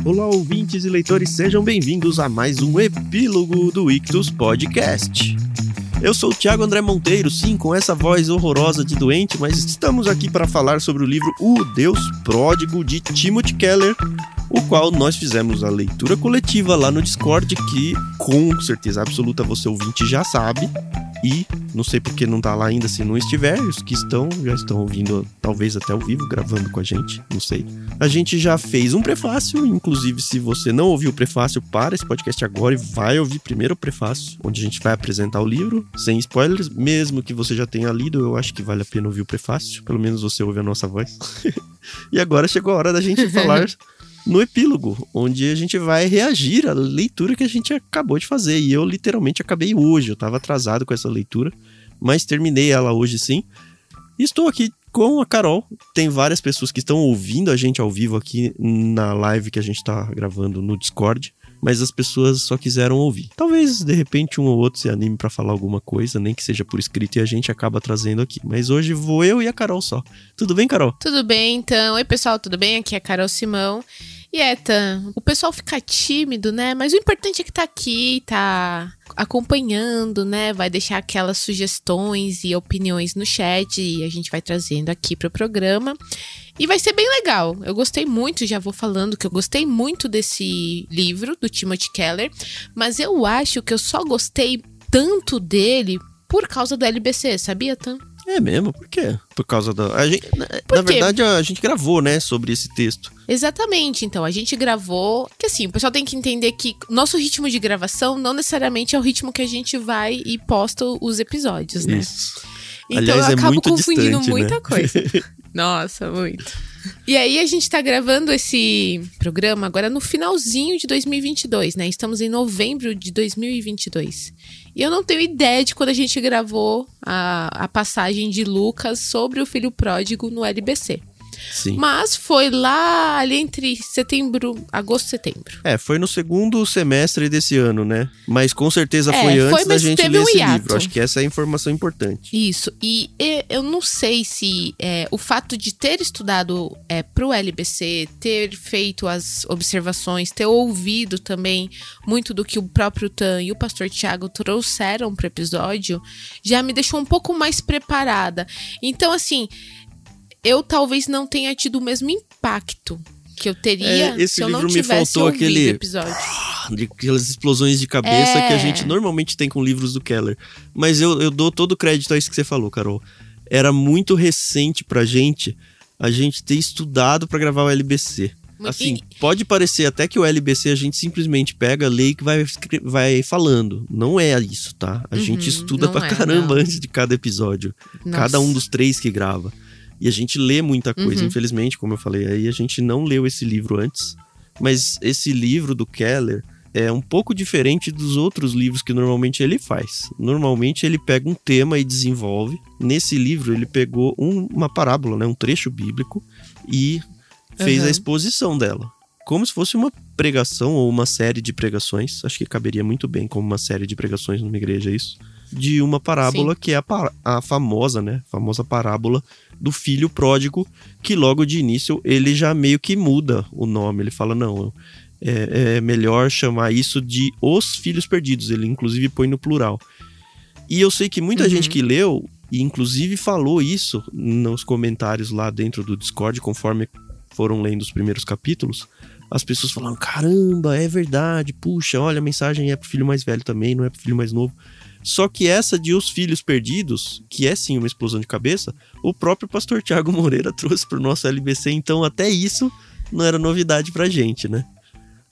Olá, ouvintes e leitores, sejam bem-vindos a mais um epílogo do Ictus Podcast. Eu sou o Thiago André Monteiro, sim, com essa voz horrorosa de doente, mas estamos aqui para falar sobre o livro O Deus Pródigo de Timothy Keller, o qual nós fizemos a leitura coletiva lá no Discord, que com certeza absoluta você ouvinte já sabe. E não sei porque não tá lá ainda se não estiver, os que estão já estão ouvindo, talvez até ao vivo, gravando com a gente, não sei. A gente já fez um prefácio, inclusive se você não ouviu o prefácio, para esse podcast agora e vai ouvir primeiro o prefácio, onde a gente vai apresentar o livro, sem spoilers, mesmo que você já tenha lido, eu acho que vale a pena ouvir o prefácio, pelo menos você ouve a nossa voz. e agora chegou a hora da gente falar no epílogo, onde a gente vai reagir à leitura que a gente acabou de fazer. E eu literalmente acabei hoje, eu estava atrasado com essa leitura, mas terminei ela hoje sim. Estou aqui com a Carol. Tem várias pessoas que estão ouvindo a gente ao vivo aqui na live que a gente está gravando no Discord mas as pessoas só quiseram ouvir. Talvez de repente um ou outro se anime para falar alguma coisa, nem que seja por escrito e a gente acaba trazendo aqui. Mas hoje vou eu e a Carol só. Tudo bem, Carol? Tudo bem, então. Oi, pessoal, tudo bem? Aqui é a Carol Simão. E Eta, o pessoal fica tímido, né? Mas o importante é que tá aqui, tá acompanhando, né? Vai deixar aquelas sugestões e opiniões no chat e a gente vai trazendo aqui pro programa. E vai ser bem legal. Eu gostei muito, já vou falando que eu gostei muito desse livro do Timothy Keller, mas eu acho que eu só gostei tanto dele por causa do LBC, sabia, Tan? É mesmo? Por quê? Por causa da. A gente, na verdade, a gente gravou, né, sobre esse texto. Exatamente. Então, a gente gravou. Que assim, o pessoal tem que entender que nosso ritmo de gravação não necessariamente é o ritmo que a gente vai e posta os episódios, né? Isso. Então Aliás, eu é acabo é confundindo distante, né? muita né? coisa. Nossa, muito. E aí a gente tá gravando esse programa agora no finalzinho de 2022, né? Estamos em novembro de 2022. E eu não tenho ideia de quando a gente gravou a, a passagem de Lucas sobre o filho pródigo no LBC. Sim. Mas foi lá ali entre setembro, agosto, setembro. É, foi no segundo semestre desse ano, né? Mas com certeza é, foi antes foi, da gente ler um esse hiato. livro. Acho que essa é a informação importante. Isso. E, e eu não sei se é, o fato de ter estudado é, pro LBC, ter feito as observações, ter ouvido também muito do que o próprio Tan e o pastor Tiago trouxeram pro episódio, já me deixou um pouco mais preparada. Então, assim, eu talvez não tenha tido o mesmo impacto que eu teria é, se eu não tivesse me aquele episódio. De aquelas explosões de cabeça é... que a é. gente normalmente tem com livros do Keller. Mas eu, eu dou todo o crédito a isso que você falou, Carol. Era muito recente pra gente a gente ter estudado para gravar o LBC. Assim, pode parecer até que o LBC a gente simplesmente pega, lê e vai, vai falando. Não é isso, tá? A uhum, gente estuda pra é, caramba não. antes de cada episódio. Nossa. Cada um dos três que grava. E a gente lê muita coisa, uhum. infelizmente, como eu falei. Aí a gente não leu esse livro antes. Mas esse livro do Keller é um pouco diferente dos outros livros que normalmente ele faz. Normalmente ele pega um tema e desenvolve. Nesse livro ele pegou um, uma parábola, né, um trecho bíblico e fez uhum. a exposição dela. Como se fosse uma pregação ou uma série de pregações. Acho que caberia muito bem como uma série de pregações numa igreja isso de uma parábola Sim. que é a, a, famosa, né? Famosa parábola do filho pródigo, que logo de início ele já meio que muda o nome. Ele fala: não, é, é melhor chamar isso de os filhos perdidos. Ele inclusive põe no plural. E eu sei que muita uhum. gente que leu, e inclusive falou isso nos comentários lá dentro do Discord, conforme foram lendo os primeiros capítulos, as pessoas falaram: caramba, é verdade, puxa, olha, a mensagem é pro filho mais velho também, não é pro filho mais novo. Só que essa de Os Filhos Perdidos, que é sim uma explosão de cabeça, o próprio pastor Tiago Moreira trouxe pro nosso LBC, então até isso não era novidade pra gente, né?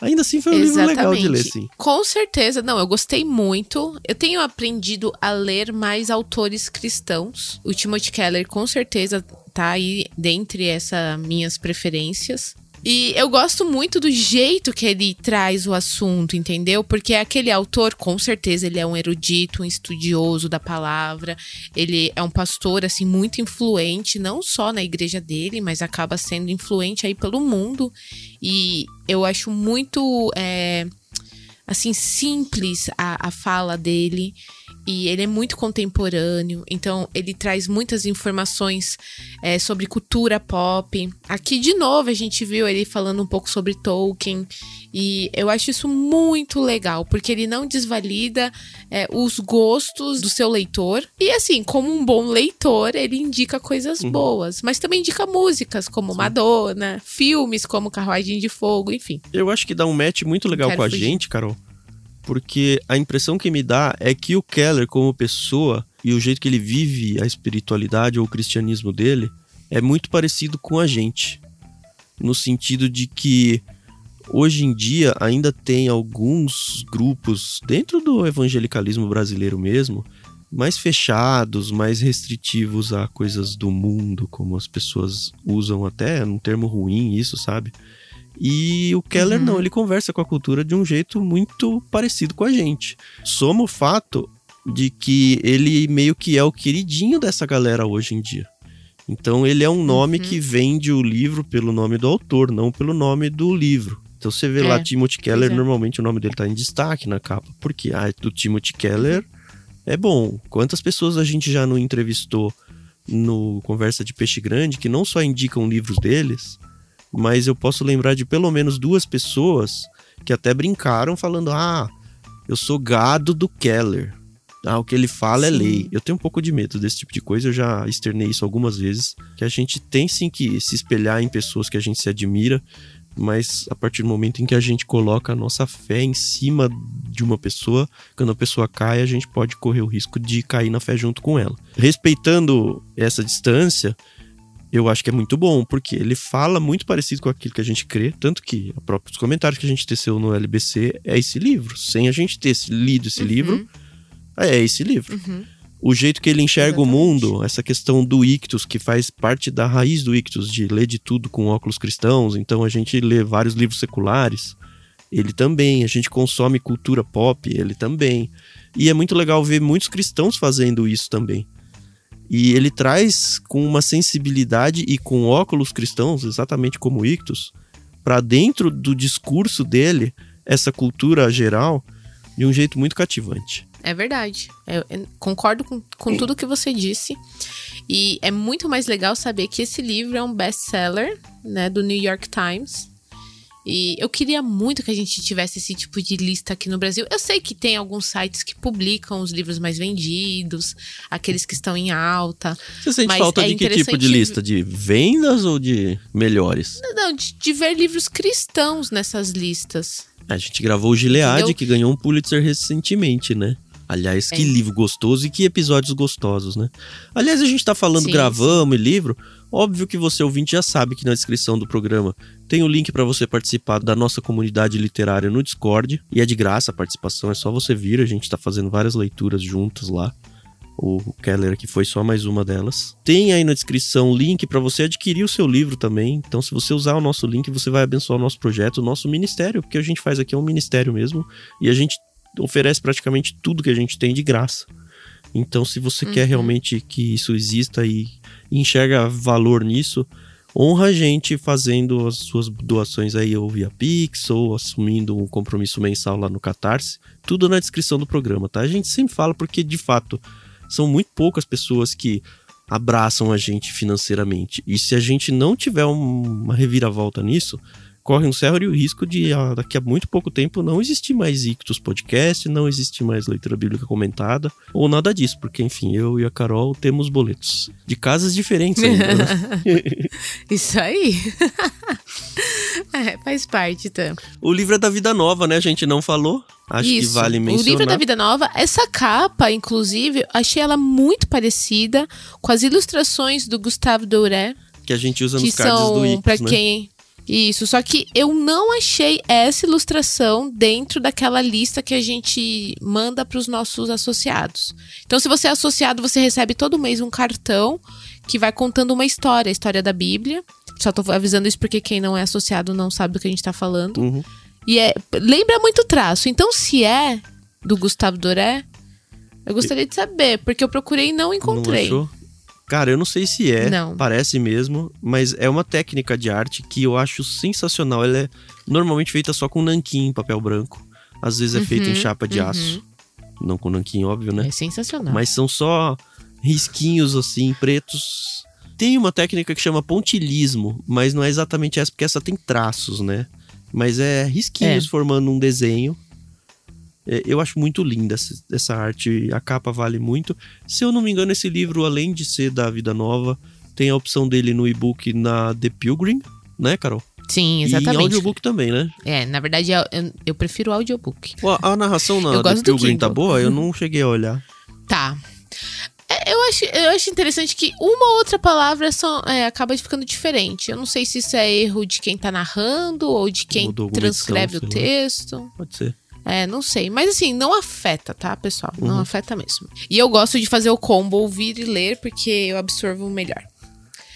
Ainda assim foi um Exatamente. livro legal de ler, sim. Com certeza, não, eu gostei muito. Eu tenho aprendido a ler mais autores cristãos. O Timothy Keller com certeza tá aí dentre essas minhas preferências. E eu gosto muito do jeito que ele traz o assunto, entendeu? Porque aquele autor, com certeza, ele é um erudito, um estudioso da palavra. Ele é um pastor, assim, muito influente, não só na igreja dele, mas acaba sendo influente aí pelo mundo. E eu acho muito, é, assim, simples a, a fala dele. E ele é muito contemporâneo, então ele traz muitas informações é, sobre cultura pop. Aqui, de novo, a gente viu ele falando um pouco sobre Tolkien, e eu acho isso muito legal, porque ele não desvalida é, os gostos do seu leitor. E assim, como um bom leitor, ele indica coisas uhum. boas, mas também indica músicas como Sim. Madonna, filmes como Carruagem de Fogo, enfim. Eu acho que dá um match muito legal com a fugir. gente, Carol porque a impressão que me dá é que o Keller, como pessoa, e o jeito que ele vive a espiritualidade ou o cristianismo dele, é muito parecido com a gente. No sentido de que hoje em dia ainda tem alguns grupos dentro do evangelicalismo brasileiro mesmo, mais fechados, mais restritivos a coisas do mundo, como as pessoas usam até num termo ruim isso, sabe? E o Keller uhum. não, ele conversa com a cultura de um jeito muito parecido com a gente. Soma o fato de que ele meio que é o queridinho dessa galera hoje em dia. Então ele é um nome uhum. que vende o livro pelo nome do autor, não pelo nome do livro. Então você vê é, lá Timothy Keller, é. normalmente o nome dele tá em destaque na capa. Porque ah, do Timothy Keller é bom. Quantas pessoas a gente já não entrevistou no Conversa de Peixe Grande que não só indicam livros deles, mas eu posso lembrar de pelo menos duas pessoas que até brincaram falando: ah, eu sou gado do Keller. Ah, o que ele fala é sim. é lei. Eu tenho um pouco de medo desse tipo de coisa, eu já externei isso algumas vezes. Que a gente tem sim que se espelhar em pessoas que a gente se admira, mas a partir do momento em que a gente coloca a nossa fé em cima de uma pessoa, quando a pessoa cai, a gente pode correr o risco de cair na fé junto com ela. Respeitando essa distância, eu acho que é muito bom, porque ele fala muito parecido com aquilo que a gente crê, tanto que os próprios comentários que a gente teceu no LBC é esse livro. Sem a gente ter lido esse uhum. livro, é esse livro. Uhum. O jeito que ele enxerga Exatamente. o mundo, essa questão do ictus, que faz parte da raiz do ictus, de ler de tudo com óculos cristãos, então a gente lê vários livros seculares, ele também. A gente consome cultura pop, ele também. E é muito legal ver muitos cristãos fazendo isso também. E ele traz com uma sensibilidade e com óculos cristãos, exatamente como Ictus, para dentro do discurso dele essa cultura geral de um jeito muito cativante. É verdade. Eu, eu concordo com, com tudo que você disse. E é muito mais legal saber que esse livro é um best-seller, né, do New York Times. E eu queria muito que a gente tivesse esse tipo de lista aqui no Brasil. Eu sei que tem alguns sites que publicam os livros mais vendidos, aqueles que estão em alta. Você sente falta é de que tipo de lista? De vendas ou de melhores? Não, não de, de, ver livros cristãos nessas listas. A gente gravou o Gilead, Entendeu? que ganhou um Pulitzer recentemente, né? Aliás, que é. livro gostoso e que episódios gostosos, né? Aliás, a gente tá falando sim, gravamos sim. e livro. Óbvio que você ouvinte já sabe que na descrição do programa tem o link para você participar da nossa comunidade literária no Discord e é de graça a participação, é só você vir, a gente está fazendo várias leituras juntas lá. O Keller aqui foi só mais uma delas. Tem aí na descrição o link para você adquirir o seu livro também. Então, se você usar o nosso link, você vai abençoar o nosso projeto, o nosso ministério, porque a gente faz aqui é um ministério mesmo e a gente oferece praticamente tudo que a gente tem de graça. Então, se você uhum. quer realmente que isso exista e enxerga valor nisso, honra a gente fazendo as suas doações aí ou via Pix ou assumindo um compromisso mensal lá no Catarse. Tudo na descrição do programa, tá? A gente sempre fala porque, de fato, são muito poucas pessoas que abraçam a gente financeiramente. E se a gente não tiver uma reviravolta nisso, corre um sério risco de ah, daqui a muito pouco tempo não existir mais Ictus Podcast, não existir mais leitura bíblica comentada, ou nada disso, porque enfim, eu e a Carol temos boletos de casas diferentes ainda, né? Isso aí. é, faz parte, tá? O livro é da Vida Nova, né? A gente não falou. Acho Isso. que vale mencionar. O livro é da Vida Nova, essa capa, inclusive, achei ela muito parecida com as ilustrações do Gustavo Douré. Que a gente usa nos cards do Ictus, pra né? quem isso, só que eu não achei essa ilustração dentro daquela lista que a gente manda para os nossos associados. Então, se você é associado, você recebe todo mês um cartão que vai contando uma história, a história da Bíblia. Só tô avisando isso porque quem não é associado não sabe do que a gente tá falando. Uhum. E é. Lembra muito traço. Então, se é do Gustavo Doré, eu gostaria de saber, porque eu procurei e não encontrei. Não achou? Cara, eu não sei se é, não. parece mesmo, mas é uma técnica de arte que eu acho sensacional. Ela é normalmente feita só com nanquim em papel branco. Às vezes é uhum, feita em chapa de uhum. aço. não com nanquim, óbvio, né? É sensacional. Mas são só risquinhos assim, pretos. Tem uma técnica que chama pontilhismo, mas não é exatamente essa, porque essa tem traços, né? Mas é risquinhos é. formando um desenho. É, eu acho muito linda essa, arte, a capa vale muito. Se eu não me engano, esse livro, além de ser da Vida Nova, tem a opção dele no e-book na The Pilgrim, né, Carol? Sim, exatamente. E em audiobook também, né? É, na verdade, eu, eu prefiro o audiobook. a narração na eu The Pilgrim tá boa? Eu não cheguei a olhar. Tá. É, eu acho, eu acho interessante que uma ou outra palavra são, é, acaba ficando diferente. Eu não sei se isso é erro de quem tá narrando ou de quem transcreve o texto. Pode ser. É, não sei. Mas assim, não afeta, tá, pessoal? Não uhum. afeta mesmo. E eu gosto de fazer o combo ouvir e ler porque eu absorvo melhor.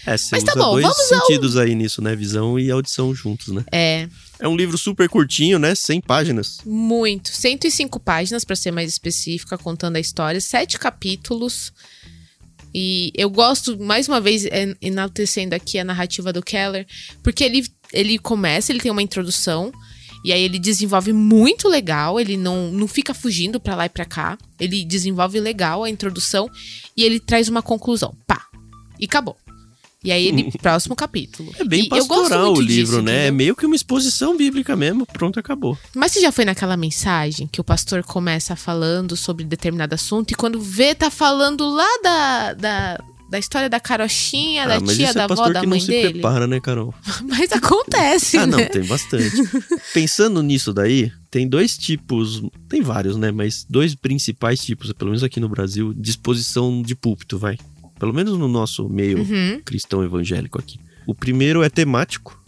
É, você Mas tá bom, dois sentidos ao... aí nisso, né? Visão e audição juntos, né? É. É um livro super curtinho, né? 100 páginas. Muito. 105 páginas, para ser mais específica, contando a história. Sete capítulos. E eu gosto, mais uma vez, enaltecendo aqui a narrativa do Keller, porque ele, ele começa, ele tem uma introdução, e aí ele desenvolve muito legal, ele não, não fica fugindo para lá e pra cá. Ele desenvolve legal a introdução e ele traz uma conclusão. Pá! E acabou. E aí ele, próximo capítulo. É bem e pastoral o livro, disso, né? Entendeu? É meio que uma exposição bíblica mesmo. Pronto, acabou. Mas você já foi naquela mensagem que o pastor começa falando sobre determinado assunto e quando vê, tá falando lá da, da, da história da carochinha, ah, da tia, é da avó, da mãe não dele. Se prepara, né, Carol? mas acontece, ah, né? não, tem bastante. Pensando nisso daí, tem dois tipos, tem vários, né? Mas dois principais tipos, pelo menos aqui no Brasil, disposição de púlpito, vai. Pelo menos no nosso meio uhum. cristão evangélico aqui. O primeiro é temático,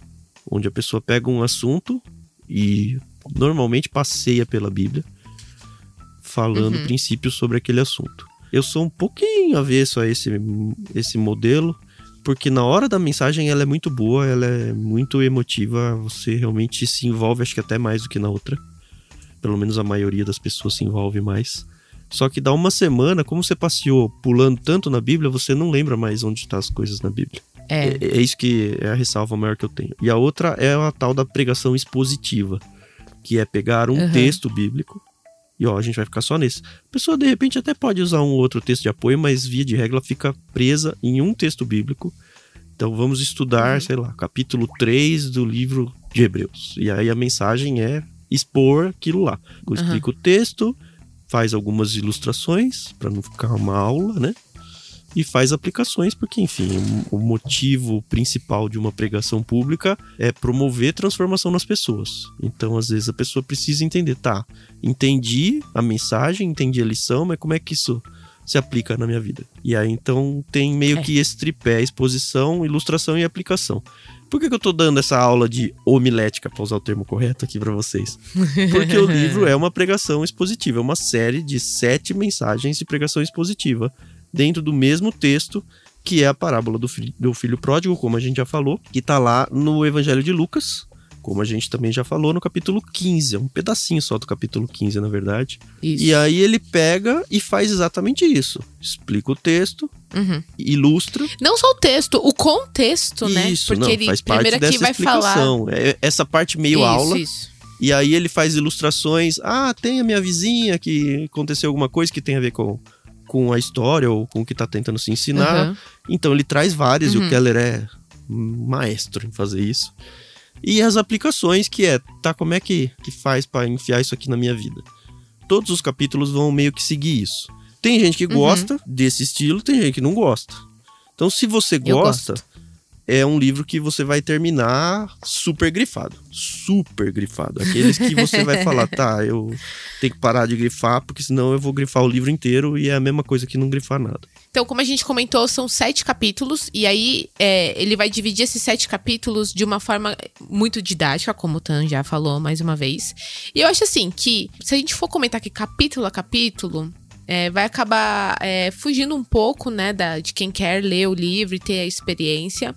onde a pessoa pega um assunto e normalmente passeia pela Bíblia, falando uhum. princípios sobre aquele assunto. Eu sou um pouquinho avesso a esse, esse modelo, porque na hora da mensagem ela é muito boa, ela é muito emotiva, você realmente se envolve, acho que até mais do que na outra. Pelo menos a maioria das pessoas se envolve mais. Só que dá uma semana, como você passeou pulando tanto na Bíblia, você não lembra mais onde estão tá as coisas na Bíblia. É. é. é. isso que é a ressalva maior que eu tenho. E a outra é a tal da pregação expositiva, que é pegar um uhum. texto bíblico e ó, a gente vai ficar só nesse. A pessoa de repente até pode usar um outro texto de apoio, mas via de regra fica presa em um texto bíblico. Então vamos estudar, uhum. sei lá, capítulo 3 do livro de Hebreus. E aí a mensagem é expor aquilo lá. Eu uhum. explico o texto, faz algumas ilustrações para não ficar uma aula, né? E faz aplicações, porque, enfim, o motivo principal de uma pregação pública é promover transformação nas pessoas. Então, às vezes, a pessoa precisa entender, tá, entendi a mensagem, entendi a lição, mas como é que isso se aplica na minha vida? E aí, então, tem meio é. que esse tripé, exposição, ilustração e aplicação. Por que, que eu tô dando essa aula de homilética, para usar o termo correto aqui para vocês? Porque o livro é uma pregação expositiva, é uma série de sete mensagens de pregação expositiva dentro do mesmo texto que é a parábola do filho, do filho pródigo, como a gente já falou, que está lá no Evangelho de Lucas, como a gente também já falou no capítulo 15, é um pedacinho só do capítulo 15, na verdade. Isso. E aí ele pega e faz exatamente isso. Explica o texto, uhum. ilustra. Não só o texto, o contexto, né? Isso, Porque não, ele faz parte primeiro dessa vai explicação. Falar... É essa parte meio isso, aula. Isso. E aí ele faz ilustrações. Ah, tem a minha vizinha que aconteceu alguma coisa que tem a ver com, com a história ou com o que está tentando se ensinar. Uhum. Então ele traz várias uhum. e o uhum. Keller é maestro em fazer isso e as aplicações que é, tá, como é que, que faz para enfiar isso aqui na minha vida? Todos os capítulos vão meio que seguir isso. Tem gente que uhum. gosta desse estilo, tem gente que não gosta. Então, se você gosta, é um livro que você vai terminar super grifado. Super grifado. Aqueles que você vai falar, tá, eu tenho que parar de grifar, porque senão eu vou grifar o livro inteiro e é a mesma coisa que não grifar nada. Então, como a gente comentou, são sete capítulos, e aí é, ele vai dividir esses sete capítulos de uma forma muito didática, como o Tan já falou mais uma vez. E eu acho assim que, se a gente for comentar aqui capítulo a capítulo, é, vai acabar é, fugindo um pouco, né, da, de quem quer ler o livro e ter a experiência.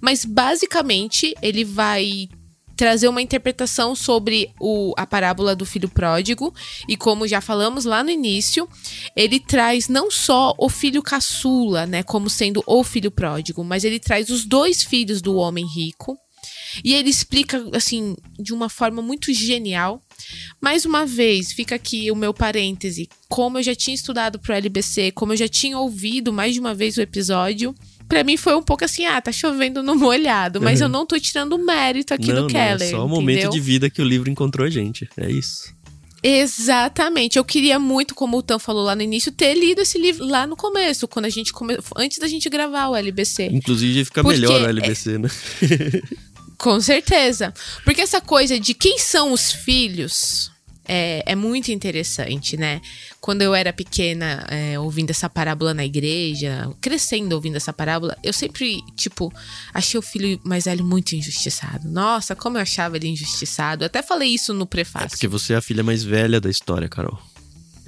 Mas basicamente ele vai trazer uma interpretação sobre o, a parábola do filho pródigo. E como já falamos lá no início, ele traz não só o filho caçula, né, como sendo o filho pródigo, mas ele traz os dois filhos do homem rico. E ele explica, assim, de uma forma muito genial Mais uma vez, fica aqui o meu parêntese. Como eu já tinha estudado pro LBC, como eu já tinha ouvido mais de uma vez o episódio, para mim foi um pouco assim, ah, tá chovendo no molhado, mas uhum. eu não tô tirando mérito aqui não, do Keller. Não, é só o momento de vida que o livro encontrou a gente. É isso. Exatamente. Eu queria muito, como o Tan falou lá no início, ter lido esse livro lá no começo, quando a gente come... antes da gente gravar o LBC. Inclusive fica Porque melhor o LBC, é... né? Com certeza. Porque essa coisa de quem são os filhos é, é muito interessante, né? Quando eu era pequena, é, ouvindo essa parábola na igreja, crescendo ouvindo essa parábola, eu sempre, tipo, achei o filho mais velho muito injustiçado. Nossa, como eu achava ele injustiçado. Eu até falei isso no prefácio. É porque você é a filha mais velha da história, Carol.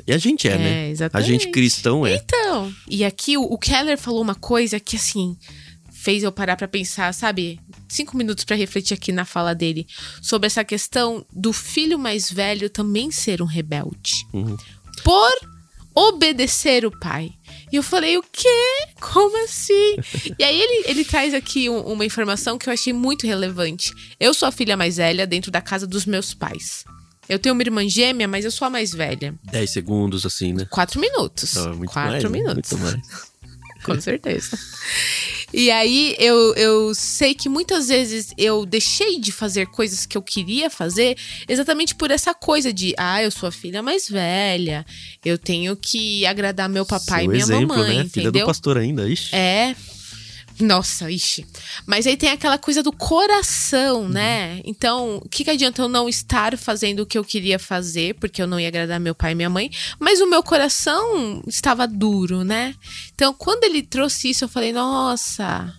E a gente é, é né? Exatamente. A gente cristão é. Então, e aqui o, o Keller falou uma coisa que, assim, fez eu parar para pensar, sabe? Cinco minutos para refletir aqui na fala dele sobre essa questão do filho mais velho também ser um rebelde. Uhum. Por obedecer o pai. E eu falei, o quê? Como assim? e aí ele, ele traz aqui um, uma informação que eu achei muito relevante. Eu sou a filha mais velha dentro da casa dos meus pais. Eu tenho uma irmã gêmea, mas eu sou a mais velha. Dez segundos, assim, né? Quatro minutos. Não, é muito Quatro mais, minutos. Muito mais. Com certeza. E aí eu, eu sei que muitas vezes eu deixei de fazer coisas que eu queria fazer exatamente por essa coisa de, ah, eu sou a filha mais velha, eu tenho que agradar meu papai Seu e minha exemplo, mamãe, né? entendeu? Filha do pastor ainda, ixi. É. Nossa, ixi. Mas aí tem aquela coisa do coração, uhum. né? Então, o que, que adianta eu não estar fazendo o que eu queria fazer, porque eu não ia agradar meu pai e minha mãe, mas o meu coração estava duro, né? Então, quando ele trouxe isso, eu falei, nossa,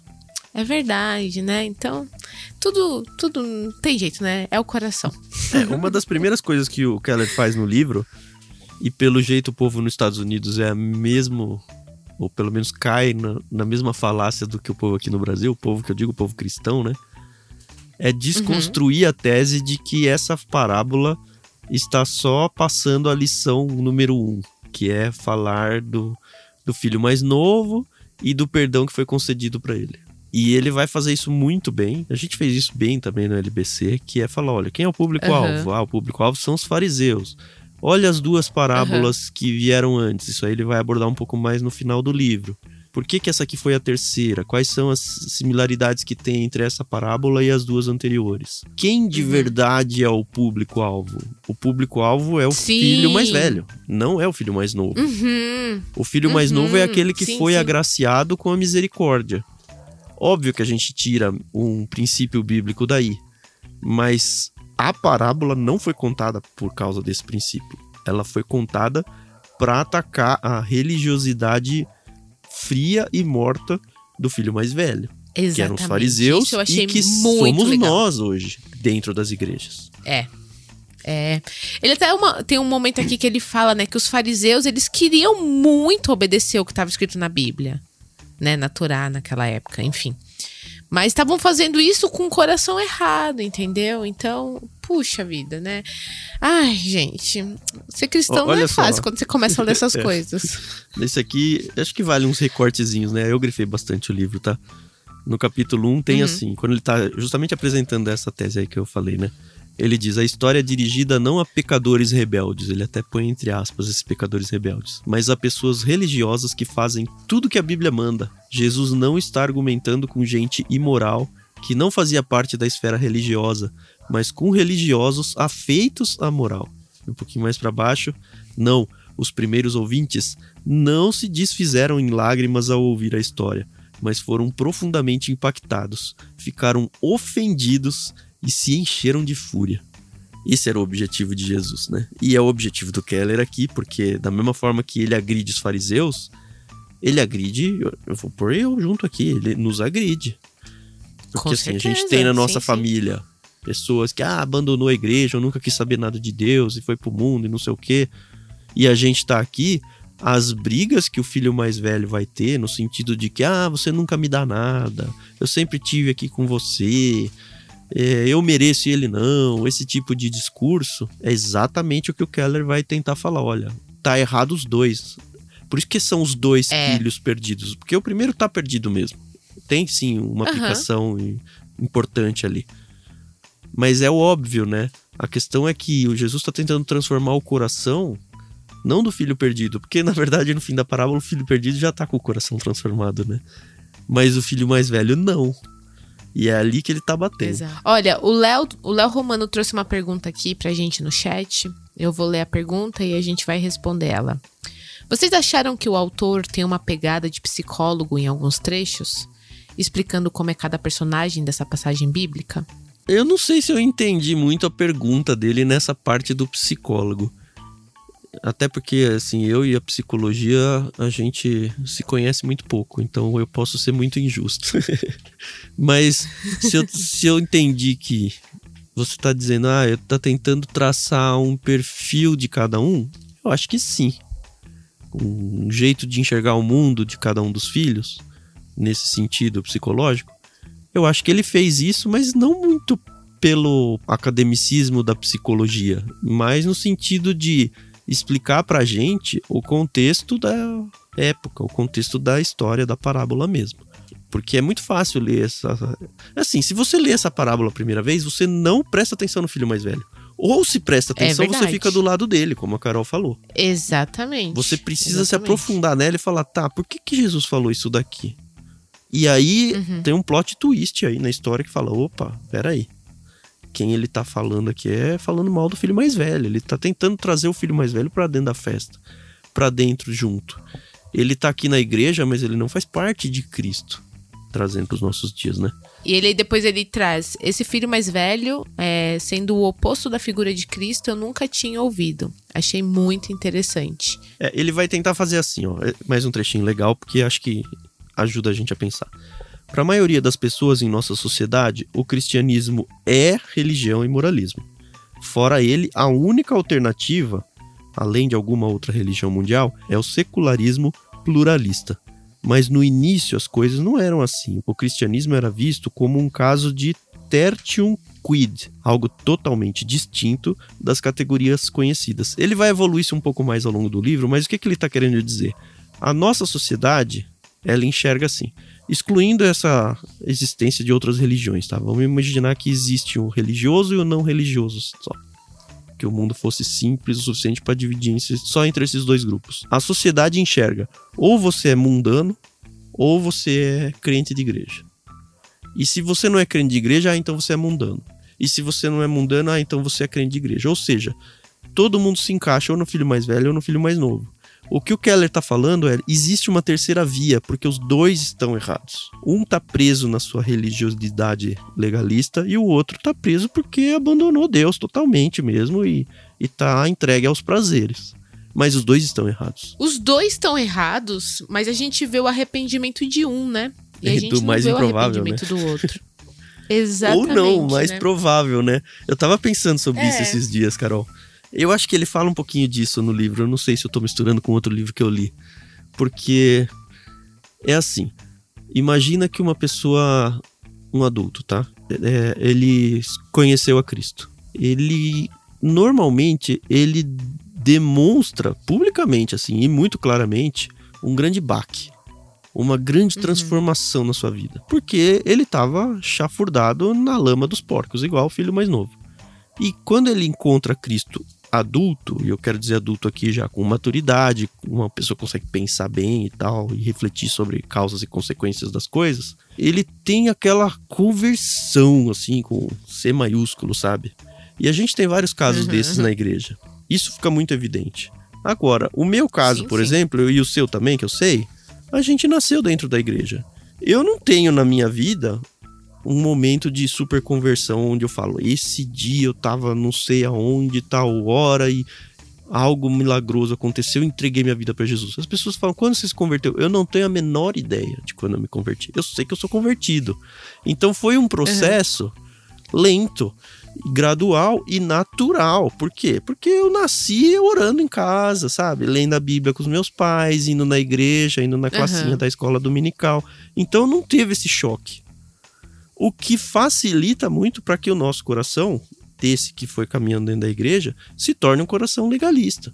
é verdade, né? Então, tudo, tudo tem jeito, né? É o coração. É, uma das primeiras coisas que o Keller faz no livro, e pelo jeito o povo nos Estados Unidos é a mesmo ou pelo menos cai na, na, mesma falácia do que o povo aqui no Brasil, o povo que eu digo, o povo cristão, né? É desconstruir uhum. a tese de que essa parábola está só passando a lição número um, que é falar do, do filho mais novo e do perdão que foi concedido para ele. E ele vai fazer isso muito bem. A gente fez isso bem também no LBC, que é falar: olha, quem é o público-alvo? Uhum. Ah, o público-alvo são os fariseus. Olha as duas parábolas uhum. que vieram antes. Isso aí ele vai abordar um pouco mais no final do livro. Por que, que essa aqui foi a terceira? Quais são as similaridades que tem entre essa parábola e as duas anteriores? Quem de uhum. verdade é o público-alvo? O público-alvo é o sim. filho mais velho, não é o filho mais novo. Uhum. O filho mais novo é uhum. aquele que sim, foi sim. agraciado com a misericórdia. Óbvio que a gente tira um princípio bíblico daí, mas a parábola não foi contada por causa desse princípio. Ela foi contada para atacar a religiosidade fria e morta do filho mais velho. Exatamente. Que eram os fariseus e que somos legal. nós hoje, dentro das igrejas. É. É. Ele até uma, tem um momento aqui que ele fala, né, que os fariseus, eles queriam muito obedecer o que estava escrito na Bíblia, né, na Torá naquela época, enfim. Mas estavam fazendo isso com o coração errado, entendeu? Então, puxa vida, né? Ai, gente, ser cristão Olha não é só. fácil quando você começa a ler essas é. coisas. Nesse aqui, acho que vale uns recortezinhos, né? Eu grifei bastante o livro, tá? No capítulo 1 tem uhum. assim, quando ele tá justamente apresentando essa tese aí que eu falei, né? Ele diz: a história é dirigida não a pecadores rebeldes, ele até põe entre aspas esses pecadores rebeldes, mas a pessoas religiosas que fazem tudo que a Bíblia manda. Jesus não está argumentando com gente imoral que não fazia parte da esfera religiosa, mas com religiosos afeitos à moral. Um pouquinho mais para baixo, não, os primeiros ouvintes não se desfizeram em lágrimas ao ouvir a história, mas foram profundamente impactados, ficaram ofendidos e se encheram de fúria. Esse era o objetivo de Jesus, né? E é o objetivo do Keller aqui, porque da mesma forma que ele agride os fariseus, ele agride, eu vou pôr eu junto aqui, ele nos agride. Porque assim, certeza, a gente tem na nossa sim, família sim. pessoas que ah, abandonou a igreja, ou nunca quis saber nada de Deus e foi pro mundo e não sei o quê. E a gente tá aqui, as brigas que o filho mais velho vai ter, no sentido de que, ah, você nunca me dá nada, eu sempre tive aqui com você, é, eu mereço e ele não, esse tipo de discurso é exatamente o que o Keller vai tentar falar. Olha, tá errado os dois. Por isso que são os dois é. filhos perdidos. Porque o primeiro tá perdido mesmo. Tem sim uma aplicação uhum. importante ali. Mas é óbvio, né? A questão é que o Jesus está tentando transformar o coração não do filho perdido, porque na verdade no fim da parábola o filho perdido já tá com o coração transformado, né? Mas o filho mais velho não. E é ali que ele tá batendo. Exato. Olha, o Léo, o Léo Romano trouxe uma pergunta aqui pra gente no chat. Eu vou ler a pergunta e a gente vai responder ela. Vocês acharam que o autor tem uma pegada de psicólogo em alguns trechos? Explicando como é cada personagem dessa passagem bíblica? Eu não sei se eu entendi muito a pergunta dele nessa parte do psicólogo. Até porque, assim, eu e a psicologia, a gente se conhece muito pouco, então eu posso ser muito injusto. Mas se eu, se eu entendi que você está dizendo, ah, eu tá tentando traçar um perfil de cada um, eu acho que sim. Um jeito de enxergar o mundo de cada um dos filhos, nesse sentido psicológico. Eu acho que ele fez isso, mas não muito pelo academicismo da psicologia, mas no sentido de explicar pra gente o contexto da época, o contexto da história da parábola mesmo. Porque é muito fácil ler essa. Assim, se você lê essa parábola a primeira vez, você não presta atenção no filho mais velho. Ou se presta é atenção, é você fica do lado dele, como a Carol falou. Exatamente. Você precisa Exatamente. se aprofundar nela e falar, tá, por que, que Jesus falou isso daqui? E aí uhum. tem um plot twist aí na história que fala: opa, peraí quem ele tá falando aqui é falando mal do filho mais velho. Ele tá tentando trazer o filho mais velho para dentro da festa, para dentro junto. Ele tá aqui na igreja, mas ele não faz parte de Cristo, trazendo para os nossos dias, né? E ele depois ele traz esse filho mais velho, é, sendo o oposto da figura de Cristo, eu nunca tinha ouvido. Achei muito interessante. É, ele vai tentar fazer assim, ó, é mais um trechinho legal, porque acho que ajuda a gente a pensar. Para a maioria das pessoas em nossa sociedade, o cristianismo é religião e moralismo. Fora ele, a única alternativa, além de alguma outra religião mundial, é o secularismo pluralista. Mas no início as coisas não eram assim. O cristianismo era visto como um caso de tertium quid, algo totalmente distinto das categorias conhecidas. Ele vai evoluir isso um pouco mais ao longo do livro, mas o que, que ele está querendo dizer? A nossa sociedade, ela enxerga assim excluindo essa existência de outras religiões, tá? Vamos imaginar que existe o religioso e o não religioso só. Que o mundo fosse simples o suficiente para dividir só entre esses dois grupos. A sociedade enxerga ou você é mundano ou você é crente de igreja. E se você não é crente de igreja, ah, então você é mundano. E se você não é mundano, ah, então você é crente de igreja. Ou seja, todo mundo se encaixa ou no filho mais velho ou no filho mais novo. O que o Keller está falando é: existe uma terceira via, porque os dois estão errados. Um está preso na sua religiosidade legalista e o outro está preso porque abandonou Deus totalmente mesmo e está entregue aos prazeres. Mas os dois estão errados. Os dois estão errados, mas a gente vê o arrependimento de um, né? E a gente do mais vê improvável, o arrependimento né? do outro. Exatamente. Ou não, mais né? provável, né? Eu tava pensando sobre é. isso esses dias, Carol. Eu acho que ele fala um pouquinho disso no livro. Eu não sei se eu tô misturando com outro livro que eu li. Porque é assim. Imagina que uma pessoa, um adulto, tá? É, ele conheceu a Cristo. Ele normalmente ele demonstra publicamente assim e muito claramente um grande baque, uma grande uhum. transformação na sua vida, porque ele estava chafurdado na lama dos porcos, igual o filho mais novo. E quando ele encontra Cristo adulto, e eu quero dizer adulto aqui já com maturidade, uma pessoa consegue pensar bem e tal, e refletir sobre causas e consequências das coisas, ele tem aquela conversão, assim, com C maiúsculo, sabe? E a gente tem vários casos uhum. desses na igreja. Isso fica muito evidente. Agora, o meu caso, sim, por sim. exemplo, e o seu também, que eu sei, a gente nasceu dentro da igreja. Eu não tenho na minha vida um momento de super conversão onde eu falo: esse dia eu tava não sei aonde, tal hora e algo milagroso aconteceu, eu entreguei minha vida para Jesus. As pessoas falam: quando você se converteu? Eu não tenho a menor ideia de quando eu me converti. Eu sei que eu sou convertido. Então foi um processo uhum. lento, gradual e natural. Por quê? Porque eu nasci orando em casa, sabe? Lendo a Bíblia com os meus pais, indo na igreja, indo na classinha uhum. da escola dominical. Então não teve esse choque. O que facilita muito para que o nosso coração, desse que foi caminhando dentro da igreja, se torne um coração legalista.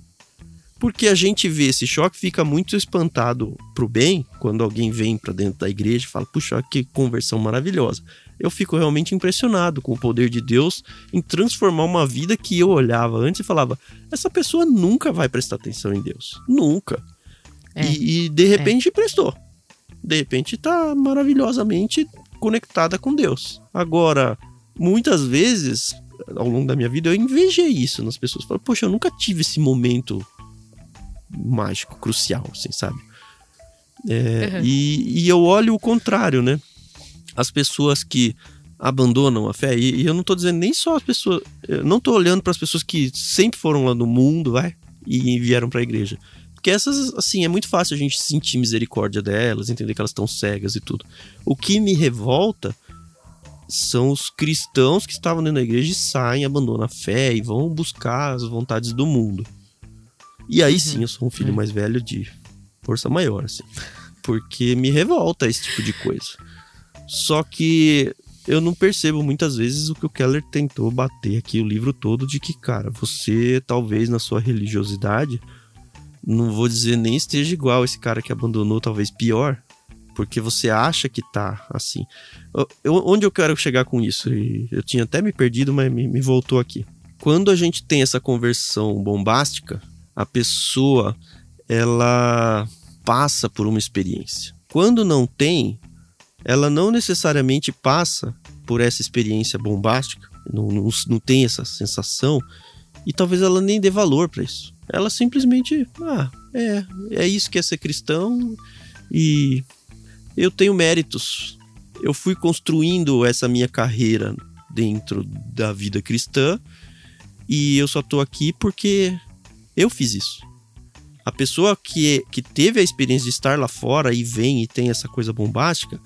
Porque a gente vê esse choque, fica muito espantado pro bem, quando alguém vem para dentro da igreja e fala: puxa, que conversão maravilhosa. eu fico realmente impressionado com o poder de Deus em transformar uma vida que eu olhava antes e falava: essa pessoa nunca vai prestar atenção em Deus. Nunca. É. E, e, de repente é. prestou. De repente tá maravilhosamente conectada com Deus. Agora, muitas vezes, ao longo da minha vida, eu invejei isso nas pessoas. Falo, poxa, eu nunca tive esse momento mágico, crucial, assim, sabe? É, uhum. e, e eu olho o contrário, né? as pessoas que abandonam a fé, e, e eu não estou dizendo nem só as pessoas, eu não estou olhando para as pessoas que sempre foram lá no mundo, vai, e vieram para a igreja. Porque essas, assim, é muito fácil a gente sentir misericórdia delas, entender que elas estão cegas e tudo. O que me revolta são os cristãos que estavam dentro da igreja e saem, abandonam a fé e vão buscar as vontades do mundo. E aí uhum. sim, eu sou um filho é. mais velho de força maior, assim. Porque me revolta esse tipo de coisa. Só que eu não percebo muitas vezes o que o Keller tentou bater aqui o livro todo de que, cara, você talvez na sua religiosidade, não vou dizer nem esteja igual esse cara que abandonou, talvez pior, porque você acha que tá assim. Eu, onde eu quero chegar com isso? Eu tinha até me perdido, mas me, me voltou aqui. Quando a gente tem essa conversão bombástica, a pessoa ela passa por uma experiência. Quando não tem, ela não necessariamente passa por essa experiência bombástica, não, não, não tem essa sensação, e talvez ela nem dê valor para isso. Ela simplesmente, ah, é, é isso que é ser cristão, e eu tenho méritos. Eu fui construindo essa minha carreira dentro da vida cristã, e eu só tô aqui porque eu fiz isso. A pessoa que, que teve a experiência de estar lá fora e vem e tem essa coisa bombástica,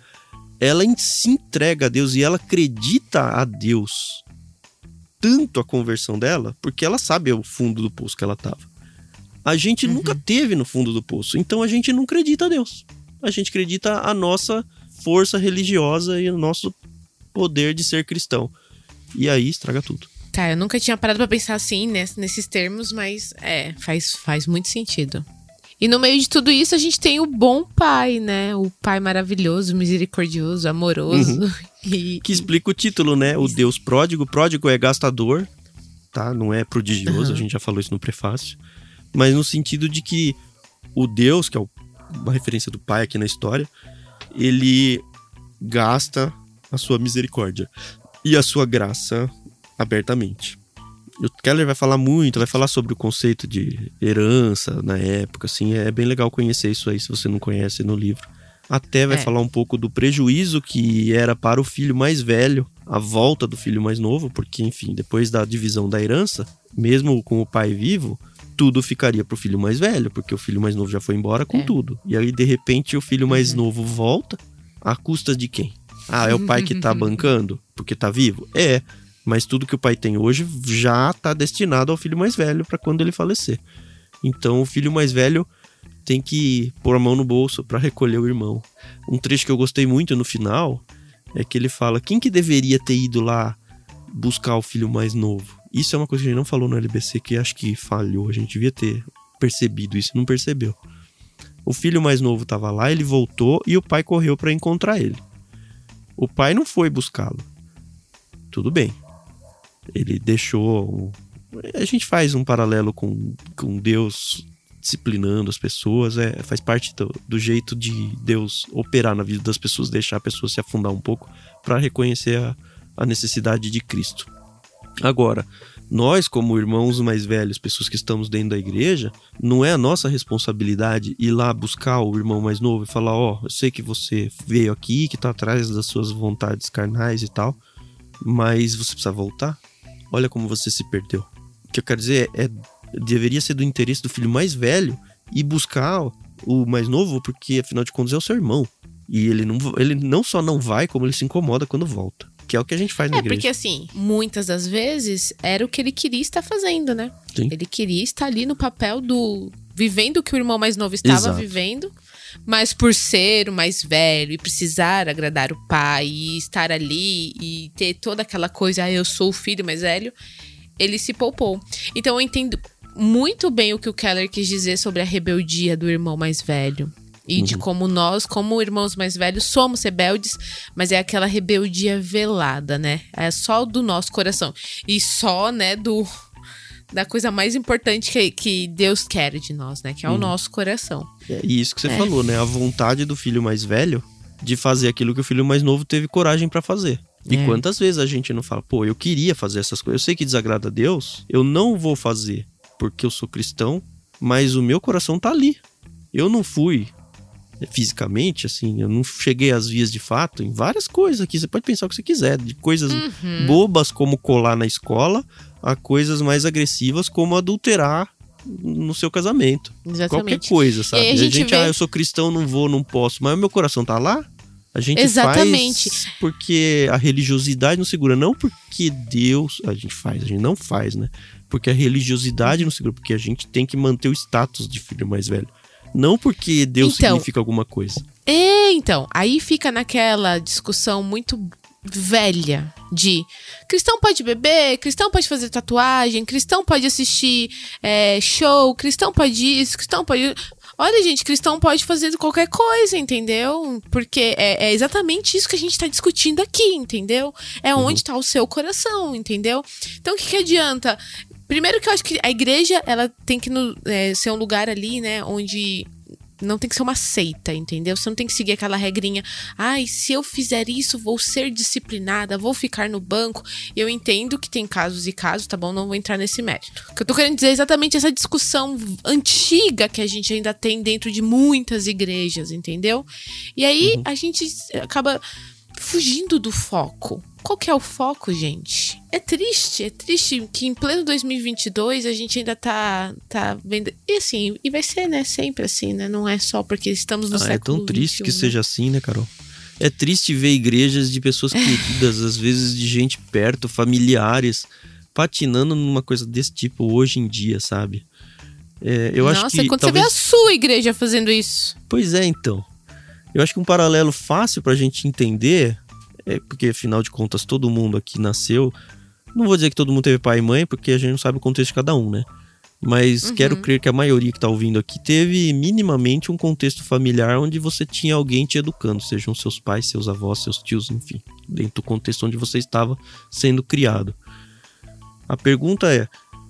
ela se entrega a Deus e ela acredita a Deus tanto a conversão dela, porque ela sabe o fundo do poço que ela estava. A gente uhum. nunca teve no fundo do poço, então a gente não acredita a Deus. A gente acredita a nossa força religiosa e o nosso poder de ser cristão. E aí estraga tudo. Tá, eu nunca tinha parado para pensar assim nesses termos, mas é, faz, faz muito sentido. E no meio de tudo isso, a gente tem o bom pai, né? O pai maravilhoso, misericordioso, amoroso. Uhum. E... Que explica o título, né? O Deus pródigo. Pródigo é gastador, tá? Não é prodigioso, uhum. a gente já falou isso no prefácio. Mas no sentido de que o Deus, que é uma referência do pai aqui na história, ele gasta a sua misericórdia e a sua graça abertamente o Keller vai falar muito, vai falar sobre o conceito de herança na época, assim, é bem legal conhecer isso aí se você não conhece no livro. Até vai é. falar um pouco do prejuízo que era para o filho mais velho, a volta do filho mais novo, porque, enfim, depois da divisão da herança, mesmo com o pai vivo, tudo ficaria para o filho mais velho, porque o filho mais novo já foi embora com é. tudo. E aí, de repente, o filho mais uhum. novo volta, à custa de quem? Ah, é o pai que tá bancando porque tá vivo? É. Mas tudo que o pai tem hoje já está destinado ao filho mais velho para quando ele falecer. Então o filho mais velho tem que pôr a mão no bolso para recolher o irmão. Um trecho que eu gostei muito no final é que ele fala: quem que deveria ter ido lá buscar o filho mais novo? Isso é uma coisa que a gente não falou no LBC que acho que falhou. A gente devia ter percebido isso, não percebeu. O filho mais novo estava lá, ele voltou e o pai correu para encontrar ele. O pai não foi buscá-lo. Tudo bem. Ele deixou. A gente faz um paralelo com, com Deus disciplinando as pessoas, é, faz parte do, do jeito de Deus operar na vida das pessoas, deixar a pessoa se afundar um pouco para reconhecer a, a necessidade de Cristo. Agora, nós, como irmãos mais velhos, pessoas que estamos dentro da igreja, não é a nossa responsabilidade ir lá buscar o irmão mais novo e falar: Ó, oh, eu sei que você veio aqui, que tá atrás das suas vontades carnais e tal, mas você precisa voltar olha como você se perdeu. O que eu quero dizer é, é deveria ser do interesse do filho mais velho e buscar o mais novo, porque afinal de contas é o seu irmão. E ele não, ele não só não vai, como ele se incomoda quando volta. Que é o que a gente faz na é, igreja. É, porque assim, muitas das vezes era o que ele queria estar fazendo, né? Sim. Ele queria estar ali no papel do. vivendo o que o irmão mais novo estava Exato. vivendo. Mas por ser o mais velho e precisar agradar o pai e estar ali e ter toda aquela coisa, ah, eu sou o filho mais velho, ele se poupou. Então eu entendo muito bem o que o Keller quis dizer sobre a rebeldia do irmão mais velho. E uhum. de como nós, como irmãos mais velhos, somos rebeldes, mas é aquela rebeldia velada, né? É só do nosso coração. E só, né, do da coisa mais importante que, que Deus quer de nós, né? Que é o uhum. nosso coração. É isso que você é. falou, né? A vontade do filho mais velho de fazer aquilo que o filho mais novo teve coragem para fazer. E é. quantas vezes a gente não fala, pô, eu queria fazer essas coisas, eu sei que desagrada a Deus, eu não vou fazer porque eu sou cristão, mas o meu coração tá ali. Eu não fui fisicamente, assim, eu não cheguei às vias de fato em várias coisas aqui. Você pode pensar o que você quiser, de coisas uhum. bobas como colar na escola, a coisas mais agressivas como adulterar no seu casamento. Exatamente. Qualquer coisa, sabe? a gente, a gente vê... ah, eu sou cristão, não vou, não posso, mas o meu coração tá lá. A gente Exatamente. faz porque a religiosidade não segura, não porque Deus, a gente faz, a gente não faz, né? Porque a religiosidade não segura, porque a gente tem que manter o status de filho mais velho. Não porque Deus então, significa alguma coisa. É, então, aí fica naquela discussão muito velha de cristão pode beber, cristão pode fazer tatuagem, cristão pode assistir é, show, cristão pode isso, cristão pode. Olha, gente, cristão pode fazer qualquer coisa, entendeu? Porque é, é exatamente isso que a gente está discutindo aqui, entendeu? É uhum. onde está o seu coração, entendeu? Então, o que, que adianta? Primeiro que eu acho que a igreja, ela tem que no, é, ser um lugar ali, né, onde não tem que ser uma seita, entendeu? Você não tem que seguir aquela regrinha. Ai, se eu fizer isso, vou ser disciplinada, vou ficar no banco. Eu entendo que tem casos e casos, tá bom? Não vou entrar nesse mérito. O que eu tô querendo dizer é exatamente essa discussão antiga que a gente ainda tem dentro de muitas igrejas, entendeu? E aí uhum. a gente acaba fugindo do foco. Qual que é o foco, gente? É triste, é triste que em pleno 2022 a gente ainda tá, tá vendo. E assim, e vai ser, né? Sempre assim, né? Não é só porque estamos no ah, século É tão triste 21, que né? seja assim, né, Carol? É triste ver igrejas de pessoas é. queridas, às vezes de gente perto, familiares, patinando numa coisa desse tipo hoje em dia, sabe? É, eu Nossa, acho que. quando talvez... você vê a sua igreja fazendo isso. Pois é, então. Eu acho que um paralelo fácil pra gente entender é porque afinal de contas todo mundo aqui nasceu. Não vou dizer que todo mundo teve pai e mãe, porque a gente não sabe o contexto de cada um, né? Mas uhum. quero crer que a maioria que está ouvindo aqui teve minimamente um contexto familiar onde você tinha alguém te educando, sejam seus pais, seus avós, seus tios, enfim, dentro do contexto onde você estava sendo criado. A pergunta é: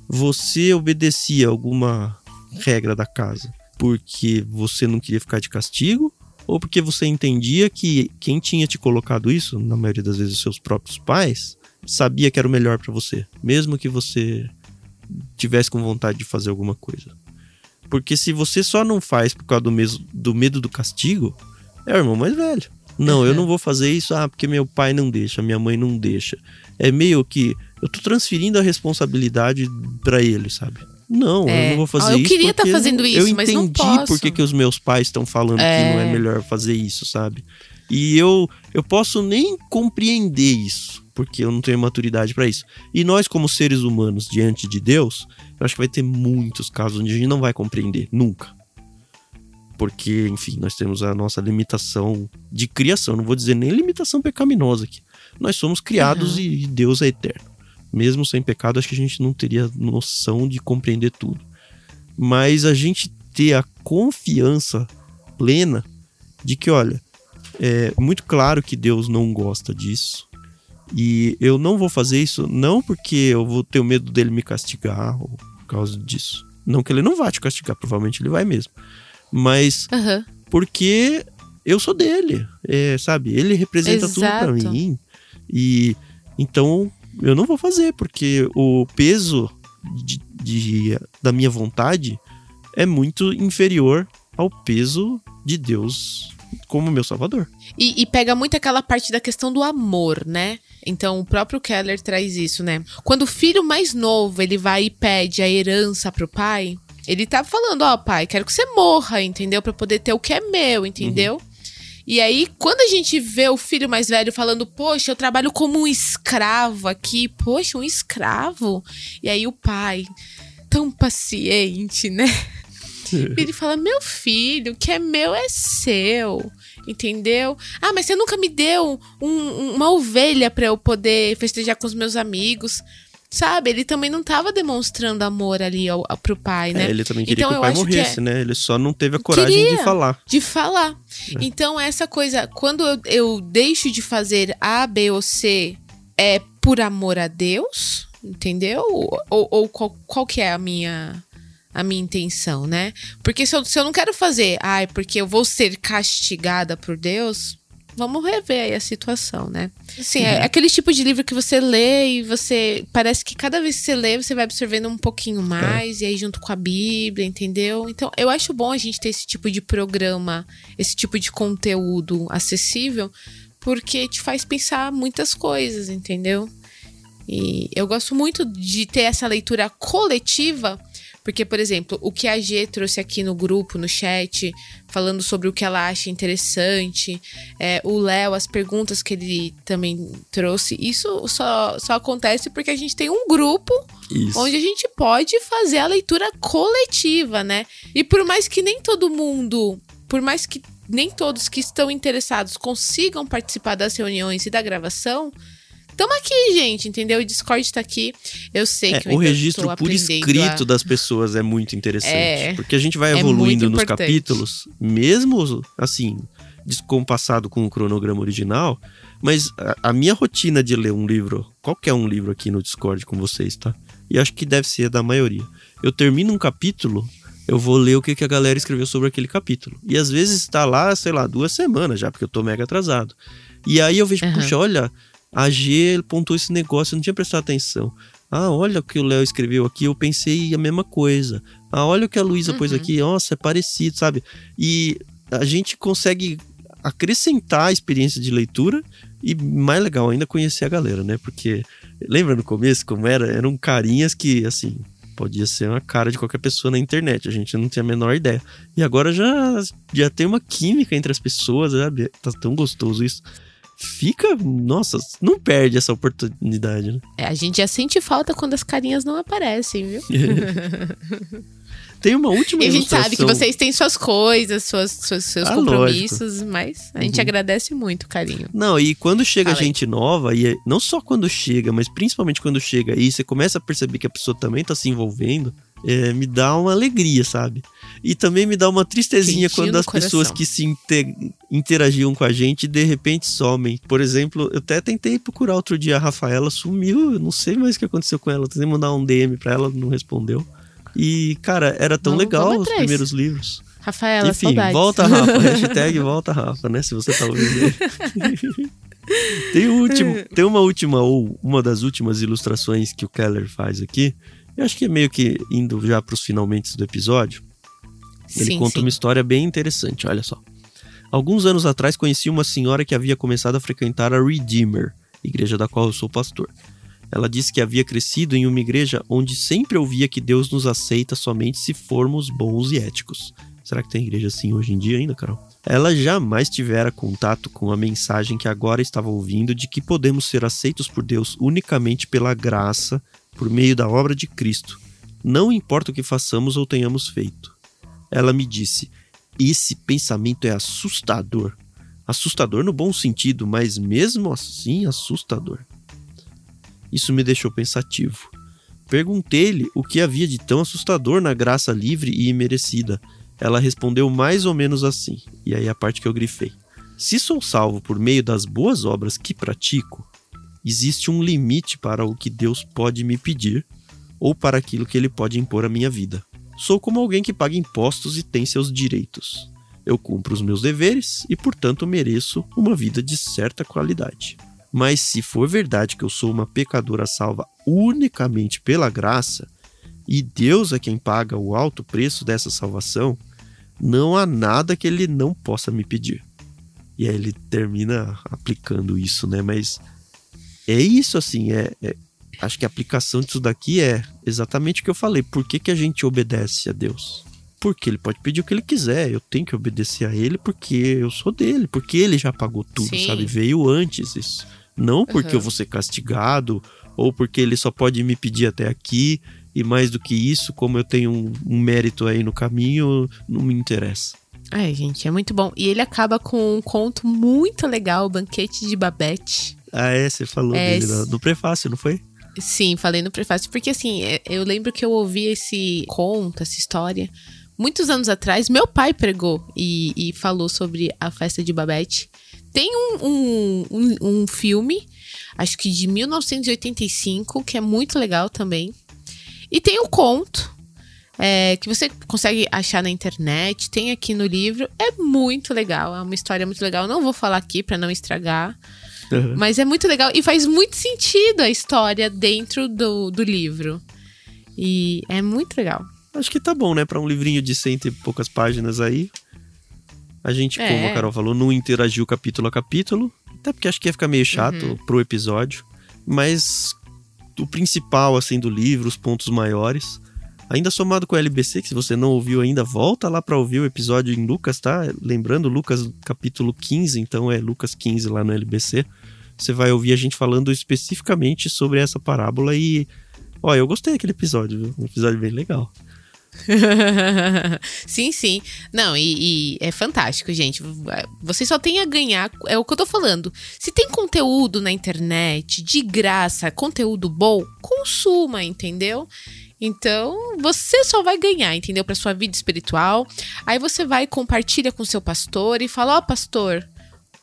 você obedecia alguma regra da casa porque você não queria ficar de castigo ou porque você entendia que quem tinha te colocado isso, na maioria das vezes os seus próprios pais, sabia que era o melhor para você, mesmo que você tivesse com vontade de fazer alguma coisa. Porque se você só não faz por causa do, mesmo, do medo do castigo, é o irmão mais velho. Não, uhum. eu não vou fazer isso ah, porque meu pai não deixa, minha mãe não deixa. É meio que eu tô transferindo a responsabilidade para ele, sabe? Não, é. eu não vou fazer eu isso. Eu queria estar tá fazendo isso, eu mas não posso. Eu entendi por que os meus pais estão falando é. que não é melhor fazer isso, sabe? E eu, eu posso nem compreender isso, porque eu não tenho maturidade para isso. E nós, como seres humanos diante de Deus, eu acho que vai ter muitos casos onde a gente não vai compreender, nunca. Porque, enfim, nós temos a nossa limitação de criação, não vou dizer nem limitação pecaminosa aqui. Nós somos criados uhum. e Deus é eterno mesmo sem pecado, acho que a gente não teria noção de compreender tudo. Mas a gente ter a confiança plena de que, olha, é muito claro que Deus não gosta disso. E eu não vou fazer isso não porque eu vou ter medo dele me castigar ou por causa disso. Não que ele não vá te castigar, provavelmente ele vai mesmo. Mas uhum. porque eu sou dele, é, sabe? Ele representa Exato. tudo para mim. E então eu não vou fazer, porque o peso de, de, da minha vontade é muito inferior ao peso de Deus como meu salvador. E, e, pega muito aquela parte da questão do amor, né? Então o próprio Keller traz isso, né? Quando o filho mais novo ele vai e pede a herança pro pai, ele tá falando, ó, oh, pai, quero que você morra, entendeu? Para poder ter o que é meu, entendeu? Uhum. E aí, quando a gente vê o filho mais velho falando, poxa, eu trabalho como um escravo aqui, poxa, um escravo. E aí o pai, tão paciente, né? Ele fala: Meu filho, o que é meu é seu. Entendeu? Ah, mas você nunca me deu um, uma ovelha para eu poder festejar com os meus amigos. Sabe? Ele também não estava demonstrando amor ali ao, ao, pro pai, né? É, ele também queria então, que o pai morresse, é... né? Ele só não teve a coragem queria de falar. De falar. É. Então, essa coisa, quando eu, eu deixo de fazer A, B ou C, é por amor a Deus, entendeu? Ou, ou qual, qual que é a minha a minha intenção, né? Porque se eu, se eu não quero fazer, ai, porque eu vou ser castigada por Deus, vamos rever aí a situação, né? Assim, é é aquele tipo de livro que você lê e você. Parece que cada vez que você lê, você vai absorvendo um pouquinho mais, é. e aí junto com a Bíblia, entendeu? Então, eu acho bom a gente ter esse tipo de programa, esse tipo de conteúdo acessível, porque te faz pensar muitas coisas, entendeu? E eu gosto muito de ter essa leitura coletiva porque, por exemplo, o que a G trouxe aqui no grupo, no chat, falando sobre o que ela acha interessante, é, o Léo, as perguntas que ele também trouxe, isso só, só acontece porque a gente tem um grupo isso. onde a gente pode fazer a leitura coletiva, né? E por mais que nem todo mundo, por mais que nem todos que estão interessados consigam participar das reuniões e da gravação, Tamo aqui, gente, entendeu? O Discord tá aqui. Eu sei é, que eu O registro por escrito a... das pessoas é muito interessante. É, porque a gente vai é evoluindo é nos capítulos, mesmo assim, descompassado com o cronograma original. Mas a, a, minha rotina de ler um livro, qualquer um livro aqui no Discord com vocês, tá? E acho que deve ser da maioria. Eu termino um capítulo, eu vou ler o que, que a galera escreveu sobre aquele capítulo. E às vezes está lá, sei lá, duas semanas já, porque eu tô mega atrasado. E aí eu vejo, uhum. puxa, olha, a G pontuou esse negócio, eu não tinha prestado atenção. Ah, olha o que o Léo escreveu aqui, eu pensei a mesma coisa. Ah, olha o que a Luísa uhum. pôs aqui, nossa, é parecido, sabe? E a gente consegue acrescentar a experiência de leitura e, mais legal ainda, conhecer a galera, né? Porque lembra no começo como era? Eram carinhas que, assim, podia ser uma cara de qualquer pessoa na internet, a gente não tinha a menor ideia. E agora já, já tem uma química entre as pessoas, sabe? Tá tão gostoso isso fica. Nossa, não perde essa oportunidade, né? É, a gente já sente falta quando as carinhas não aparecem, viu? Tem uma última E a gente sabe que vocês têm suas coisas, suas, suas seus ah, compromissos, lógico. mas a gente uhum. agradece muito o carinho. Não, e quando chega Fala gente aí. nova, e é, não só quando chega, mas principalmente quando chega e você começa a perceber que a pessoa também tá se envolvendo, é, me dá uma alegria, sabe? E também me dá uma tristezinha Quentinho quando as pessoas que se inter, interagiam com a gente de repente somem. Por exemplo, eu até tentei procurar outro dia a Rafaela, sumiu, eu não sei mais o que aconteceu com ela. Tentei mandar um DM pra ela, não respondeu. E, cara, era tão legal os primeiros livros. Rafaela, Enfim, saudades. volta Rafa, hashtag volta Rafa, né? Se você tá ouvindo tem, último, tem uma última, ou uma das últimas ilustrações que o Keller faz aqui. Eu acho que é meio que indo já pros finalmente do episódio. Ele sim, conta sim. uma história bem interessante, olha só. Alguns anos atrás conheci uma senhora que havia começado a frequentar a Redeemer, igreja da qual eu sou pastor. Ela disse que havia crescido em uma igreja onde sempre ouvia que Deus nos aceita somente se formos bons e éticos. Será que tem igreja assim hoje em dia ainda, Carol? Ela jamais tivera contato com a mensagem que agora estava ouvindo de que podemos ser aceitos por Deus unicamente pela graça, por meio da obra de Cristo, não importa o que façamos ou tenhamos feito. Ela me disse: Esse pensamento é assustador. Assustador no bom sentido, mas mesmo assim assustador. Isso me deixou pensativo. Perguntei-lhe o que havia de tão assustador na graça livre e imerecida. Ela respondeu mais ou menos assim, e aí a parte que eu grifei. Se sou salvo por meio das boas obras que pratico, existe um limite para o que Deus pode me pedir ou para aquilo que ele pode impor à minha vida. Sou como alguém que paga impostos e tem seus direitos. Eu cumpro os meus deveres e, portanto, mereço uma vida de certa qualidade. Mas se for verdade que eu sou uma pecadora salva unicamente pela graça, e Deus é quem paga o alto preço dessa salvação, não há nada que ele não possa me pedir. E aí ele termina aplicando isso, né? Mas é isso, assim, é, é acho que a aplicação disso daqui é exatamente o que eu falei. Por que, que a gente obedece a Deus? Porque ele pode pedir o que ele quiser. Eu tenho que obedecer a ele porque eu sou dele, porque ele já pagou tudo, Sim. sabe? Veio antes isso. Não porque uhum. eu vou ser castigado ou porque ele só pode me pedir até aqui e mais do que isso, como eu tenho um, um mérito aí no caminho, não me interessa. Ai, gente, é muito bom. E ele acaba com um conto muito legal, o Banquete de Babette. Ah, é? Você falou é, dele no, no prefácio, não foi? Sim, falei no prefácio, porque assim, é, eu lembro que eu ouvi esse conto, essa história, muitos anos atrás. Meu pai pregou e, e falou sobre a festa de Babette. Tem um, um, um, um filme, acho que de 1985, que é muito legal também. E tem o conto, é, que você consegue achar na internet, tem aqui no livro. É muito legal, é uma história muito legal. Não vou falar aqui para não estragar. Uhum. Mas é muito legal e faz muito sentido a história dentro do, do livro. E é muito legal. Acho que tá bom, né? Para um livrinho de cento e poucas páginas aí. A gente, é. como a Carol falou, não interagiu capítulo a capítulo. Até porque acho que ia ficar meio chato uhum. pro episódio. Mas o principal, assim, do livro, os pontos maiores. Ainda somado com o LBC, que se você não ouviu ainda, volta lá para ouvir o episódio em Lucas, tá? Lembrando, Lucas capítulo 15, então é Lucas 15 lá no LBC. Você vai ouvir a gente falando especificamente sobre essa parábola e. Ó, eu gostei daquele episódio, viu? Um episódio bem legal. sim, sim. Não, e, e, é fantástico, gente. Você só tem a ganhar. É o que eu tô falando. Se tem conteúdo na internet, de graça, conteúdo bom, consuma, entendeu? Então, você só vai ganhar, entendeu? Para sua vida espiritual. Aí você vai compartilha com seu pastor e fala: "Ó, oh, pastor,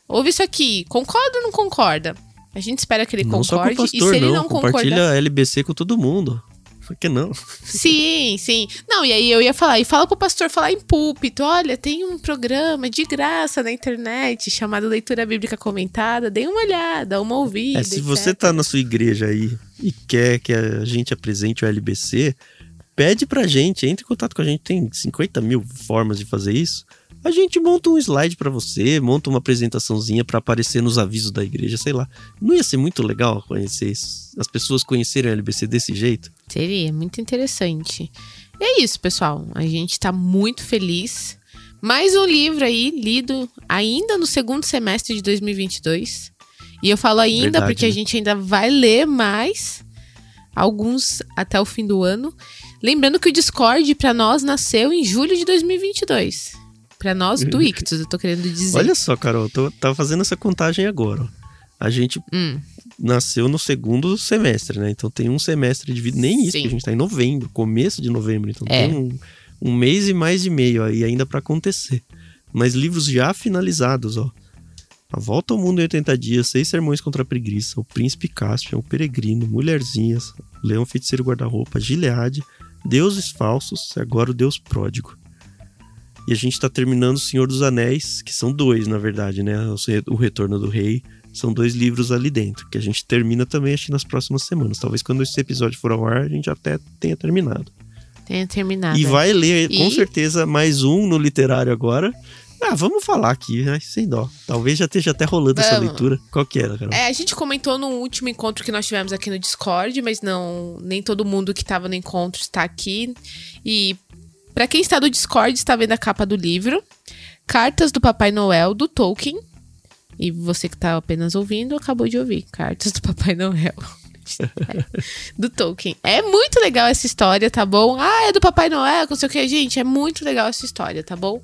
ouve isso aqui, concorda ou não concorda?" A gente espera que ele não concorde pastor, e se ele não, não compartilha concordar, LBC com todo mundo. Por que não? Sim, sim. Não, e aí eu ia falar, e fala pro pastor falar em púlpito: olha, tem um programa de graça na internet chamado Leitura Bíblica Comentada, dê uma olhada, uma ouvida. É, se etc. você tá na sua igreja aí e quer que a gente apresente o LBC, pede pra gente, entre em contato com a gente, tem 50 mil formas de fazer isso a gente monta um slide para você, monta uma apresentaçãozinha para aparecer nos avisos da igreja, sei lá. Não ia ser muito legal conhecer isso, as pessoas conhecerem a LBC desse jeito? Seria, muito interessante. E é isso, pessoal. A gente tá muito feliz. Mais um livro aí lido ainda no segundo semestre de 2022. E eu falo ainda Verdade, porque né? a gente ainda vai ler mais alguns até o fim do ano. Lembrando que o Discord para nós nasceu em julho de 2022. Para nós do Ictus, eu tô querendo dizer. Olha só, Carol, tô, tava fazendo essa contagem agora. A gente hum. nasceu no segundo semestre, né? Então tem um semestre de vida. Nem isso, que a gente tá em novembro, começo de novembro. Então é. tem um, um mês e mais de meio aí ainda para acontecer. Mas livros já finalizados, ó. A Volta ao Mundo em 80 Dias, Seis Sermões contra a Preguiça, O Príncipe Caspian, O Peregrino, Mulherzinhas, Leão Feiticeiro Guarda-Roupa, Gileade, Deuses Falsos e agora o Deus Pródigo. E a gente tá terminando O Senhor dos Anéis, que são dois, na verdade, né? O Retorno do Rei. São dois livros ali dentro, que a gente termina também, acho que nas próximas semanas. Talvez quando esse episódio for ao ar, a gente até tenha terminado. Tenha terminado. E vai ler, e... com certeza, mais um no literário agora. Ah, vamos falar aqui, né? sem dó. Talvez já esteja até rolando vamos. essa leitura. Qual que era, Carol? É, a gente comentou no último encontro que nós tivemos aqui no Discord, mas não nem todo mundo que estava no encontro está aqui. E para quem está no Discord, está vendo a capa do livro. Cartas do Papai Noel, do Tolkien. E você que está apenas ouvindo, acabou de ouvir. Cartas do Papai Noel. do Tolkien. É muito legal essa história, tá bom? Ah, é do Papai Noel, não sei o que. Gente, é muito legal essa história, tá bom?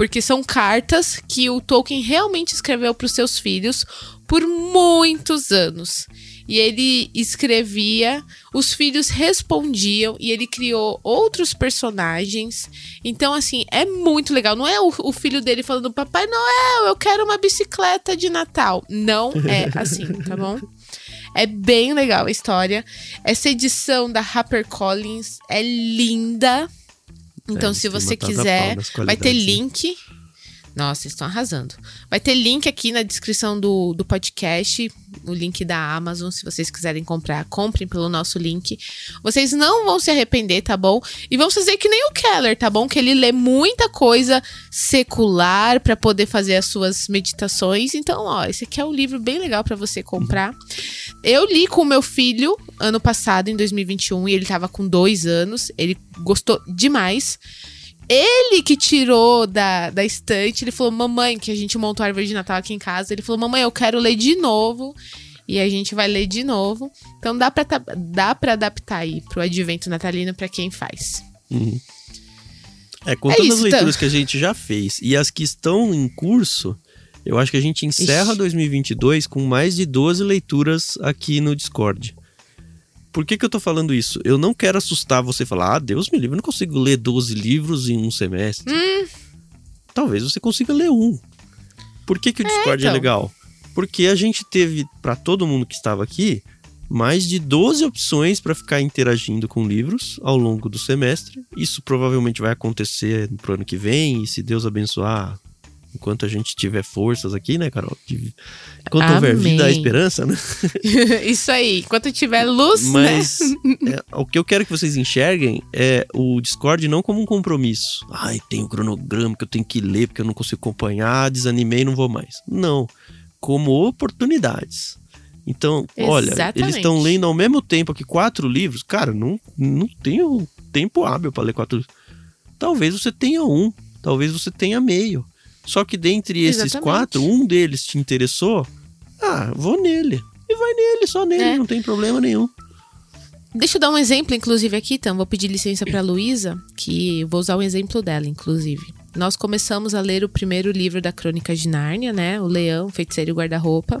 Porque são cartas que o Tolkien realmente escreveu para os seus filhos por muitos anos e ele escrevia, os filhos respondiam e ele criou outros personagens. Então, assim, é muito legal. Não é o, o filho dele falando, Papai Noel, eu quero uma bicicleta de Natal. Não é assim, tá bom? É bem legal a história. Essa edição da HarperCollins é linda. Então, é, se você quiser, vai ter link nossa, estão arrasando. Vai ter link aqui na descrição do, do podcast, o link da Amazon. Se vocês quiserem comprar, comprem pelo nosso link. Vocês não vão se arrepender, tá bom? E vamos fazer que nem o Keller, tá bom? Que ele lê muita coisa secular para poder fazer as suas meditações. Então, ó, esse aqui é um livro bem legal para você comprar. Eu li com o meu filho ano passado, em 2021, e ele tava com dois anos. Ele gostou demais. Ele que tirou da, da estante, ele falou, mamãe, que a gente montou a árvore de Natal aqui em casa, ele falou, mamãe, eu quero ler de novo. E a gente vai ler de novo. Então dá pra, dá pra adaptar aí pro advento natalino para quem faz. Uhum. É, contando é isso, as leituras então. que a gente já fez e as que estão em curso, eu acho que a gente encerra Ixi. 2022 com mais de 12 leituras aqui no Discord. Por que, que eu tô falando isso? Eu não quero assustar você e falar, ah, Deus me livre, eu não consigo ler 12 livros em um semestre. Hum. Talvez você consiga ler um. Por que, que o é, Discord é, então. é legal? Porque a gente teve, para todo mundo que estava aqui, mais de 12 opções para ficar interagindo com livros ao longo do semestre. Isso provavelmente vai acontecer no ano que vem, e se Deus abençoar, enquanto a gente tiver forças aqui, né, Carol? Enquanto Amém. houver vida, a esperança, né? Isso aí, enquanto tiver luz, né? Mas né? é, o que eu quero que vocês enxerguem é o Discord não como um compromisso. Ai, tem o um cronograma que eu tenho que ler porque eu não consigo acompanhar, desanimei, não vou mais. Não, como oportunidades. Então, Exatamente. olha, eles estão lendo ao mesmo tempo que quatro livros. Cara, não, não tenho tempo hábil para ler quatro livros. Talvez você tenha um, talvez você tenha meio. Só que dentre esses Exatamente. quatro, um deles te interessou. Ah, vou nele. E vai nele, só nele, é. não tem problema nenhum. Deixa eu dar um exemplo, inclusive, aqui, então. Vou pedir licença para Luísa, que vou usar um exemplo dela, inclusive. Nós começamos a ler o primeiro livro da Crônica de Nárnia, né? O Leão, Feiticeiro e Guarda-Roupa.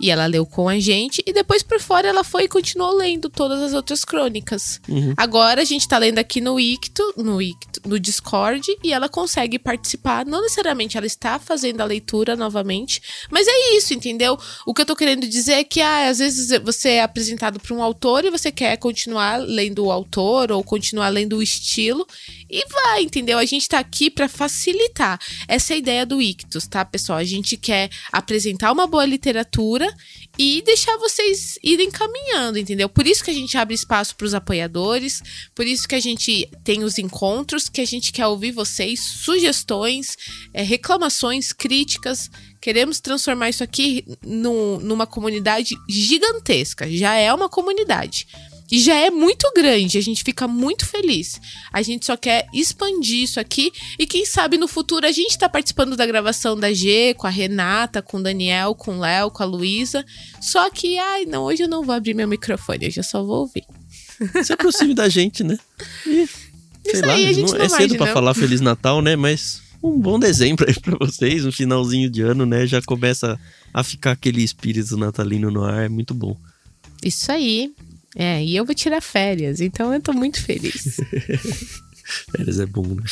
E ela leu com a gente. E depois por fora ela foi e continuou lendo todas as outras crônicas. Uhum. Agora a gente tá lendo aqui no Icto, no Icto, no Discord, e ela consegue participar. Não necessariamente ela está fazendo a leitura novamente, mas é isso, entendeu? O que eu tô querendo dizer é que ah, às vezes você é apresentado para um autor e você quer continuar lendo o autor ou continuar lendo o estilo. E vai, entendeu? A gente tá aqui para facilitar. Essa é a ideia do Ictus, tá, pessoal? A gente quer apresentar uma boa literatura e deixar vocês irem caminhando, entendeu? Por isso que a gente abre espaço para os apoiadores, por isso que a gente tem os encontros, que a gente quer ouvir vocês, sugestões, é, reclamações, críticas. Queremos transformar isso aqui numa comunidade gigantesca. Já é uma comunidade. E já é muito grande, a gente fica muito feliz. A gente só quer expandir isso aqui e quem sabe no futuro a gente tá participando da gravação da G, com a Renata, com o Daniel, com o Léo, com a Luísa. Só que, ai, não, hoje eu não vou abrir meu microfone, hoje eu só vou ouvir. Se aproxime da gente, né? E, sei lá, aí, não, não é cedo para falar Feliz Natal, né? Mas um bom dezembro aí pra vocês, um finalzinho de ano, né? Já começa a ficar aquele espírito natalino no ar, é muito bom. Isso aí. É, e eu vou tirar férias, então eu tô muito feliz. férias é bom, né?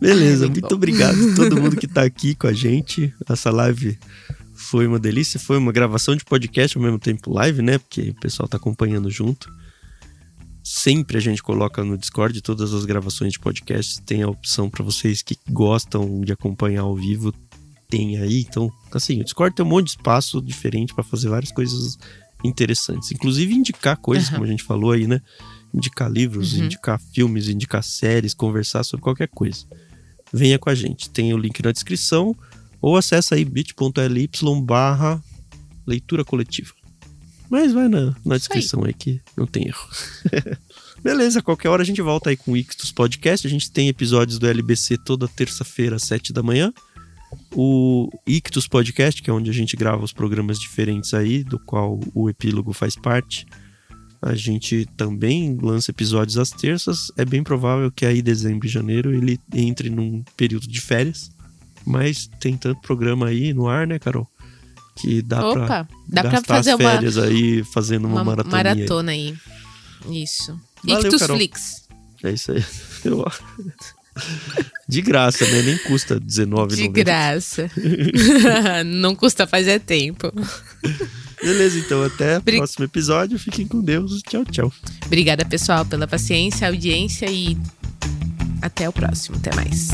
Beleza, Ai, muito, muito obrigado a todo mundo que tá aqui com a gente. Essa live foi uma delícia, foi uma gravação de podcast ao mesmo tempo live, né? Porque o pessoal tá acompanhando junto. Sempre a gente coloca no Discord todas as gravações de podcast, tem a opção para vocês que gostam de acompanhar ao vivo, tem aí. Então, assim, o Discord tem um monte de espaço diferente para fazer várias coisas interessantes. Inclusive indicar coisas, uhum. como a gente falou aí, né? Indicar livros, uhum. indicar filmes, indicar séries, conversar sobre qualquer coisa. Venha com a gente. Tem o link na descrição ou acessa aí bit.ly barra leitura coletiva. Mas vai na, na descrição aí. aí que não tem erro. Beleza, qualquer hora a gente volta aí com o Ictus Podcast. A gente tem episódios do LBC toda terça-feira às 7 da manhã o Ictus Podcast, que é onde a gente grava os programas diferentes aí, do qual o Epílogo faz parte. A gente também lança episódios às terças. É bem provável que aí dezembro e janeiro ele entre num período de férias. Mas tem tanto programa aí no ar, né, Carol? Que dá Opa, pra dá pra fazer as férias uma, aí fazendo uma, uma maratona aí. aí. Isso. Valeu, Ictus Carol. Flix. É isso aí. Eu... De graça, né? Nem custa R$19,90. De graça. Não custa fazer tempo. Beleza, então até o Bri... próximo episódio. Fiquem com Deus. Tchau, tchau. Obrigada, pessoal, pela paciência, audiência e até o próximo. Até mais.